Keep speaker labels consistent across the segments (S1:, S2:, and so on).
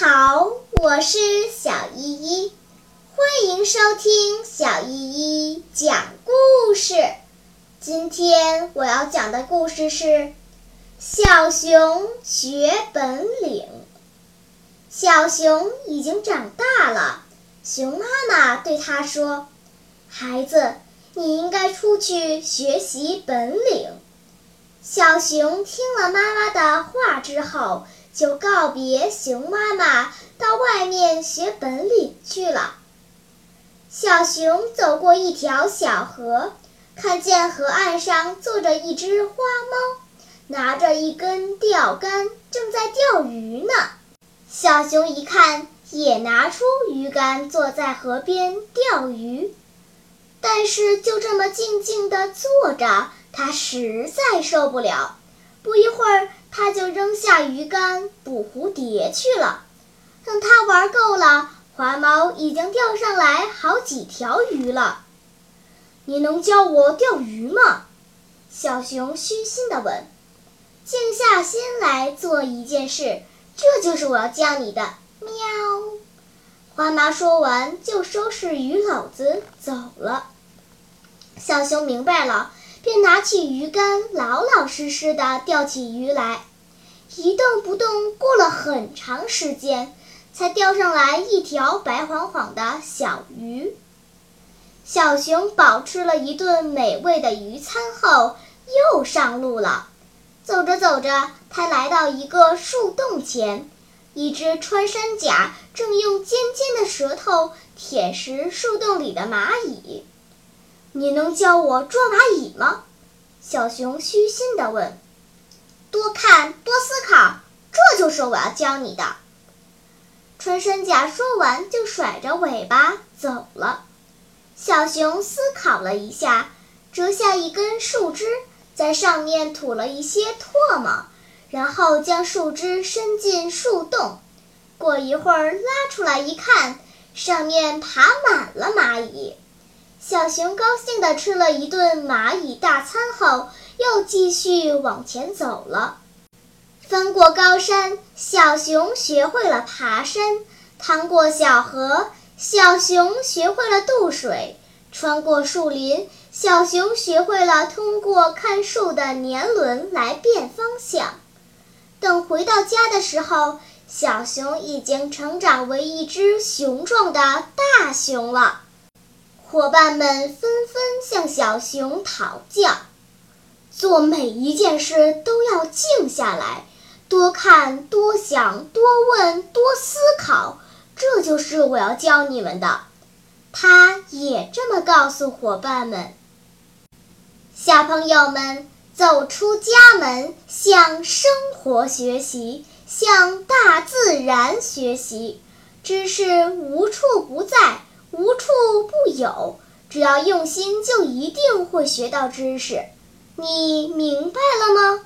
S1: 好我是小依依欢迎收听小依依讲故事。今天我要讲的故事是小熊学本领。小熊已经长大了熊妈妈对它说孩子你应该出去学习本领。小熊听了妈妈的话之后就告别熊妈妈，到外面学本领去了。小熊走过一条小河。看见河岸上坐着一只花猫，拿着一根钓竿，正在钓鱼呢。小熊一看，也拿出鱼竿，坐在河边钓鱼。但是就这么静静地坐着，他实在受不了。不一会儿，他就扔下鱼竿捕蝴蝶去了。等他玩够了，花猫已经钓上来好几条鱼了。你能教我钓鱼吗？小熊虚心地问。静下心来做一件事，这就是我要教你的。喵！花妈说完就收拾鱼篓子走了。小熊明白了，便拿起鱼竿，老老实实地钓起鱼来，一动不动。过了很长时间，才钓上来一条白晃晃的小鱼。小熊饱吃了一顿美味的鱼餐后，又上路了。走着走着，他来到一个树洞前，一只穿山甲正用尖尖的舌头舔食树洞里的蚂蚁。“你能教我捉蚂蚁吗？”小熊虚心地问。“多看，多思考，这就是我要教你的。”穿山甲说完，就甩着尾巴走了。小熊思考了一下，折下一根树枝，在上面吐了一些唾沫，然后将树枝伸进树洞。过一会儿，拉出来一看，上面爬满了蚂蚁。小熊高兴地吃了一顿蚂蚁大餐后，又继续往前走了。翻过高山，小熊学会了爬山；趟过小河。小熊学会了渡水，穿过树林。小熊学会了通过看树的年轮来辨方向。等回到家的时候，小熊已经成长为一只雄壮的大熊了。伙伴们纷纷向小熊讨教：做每一件事都要静下来，多看、多想、多问、多思考。这就是我要教你们的，他也这么告诉伙伴们。小朋友们，走出家门，向生活学习，向大自然学习。知识无处不在，无处不有，只要用心，就一定会学到知识。你明白了吗？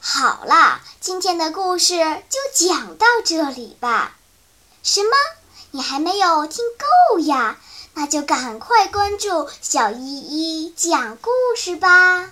S1: 好啦，今天的故事就讲到这里吧。什么？你还没有听够呀？那就赶快关注小依依讲故事吧。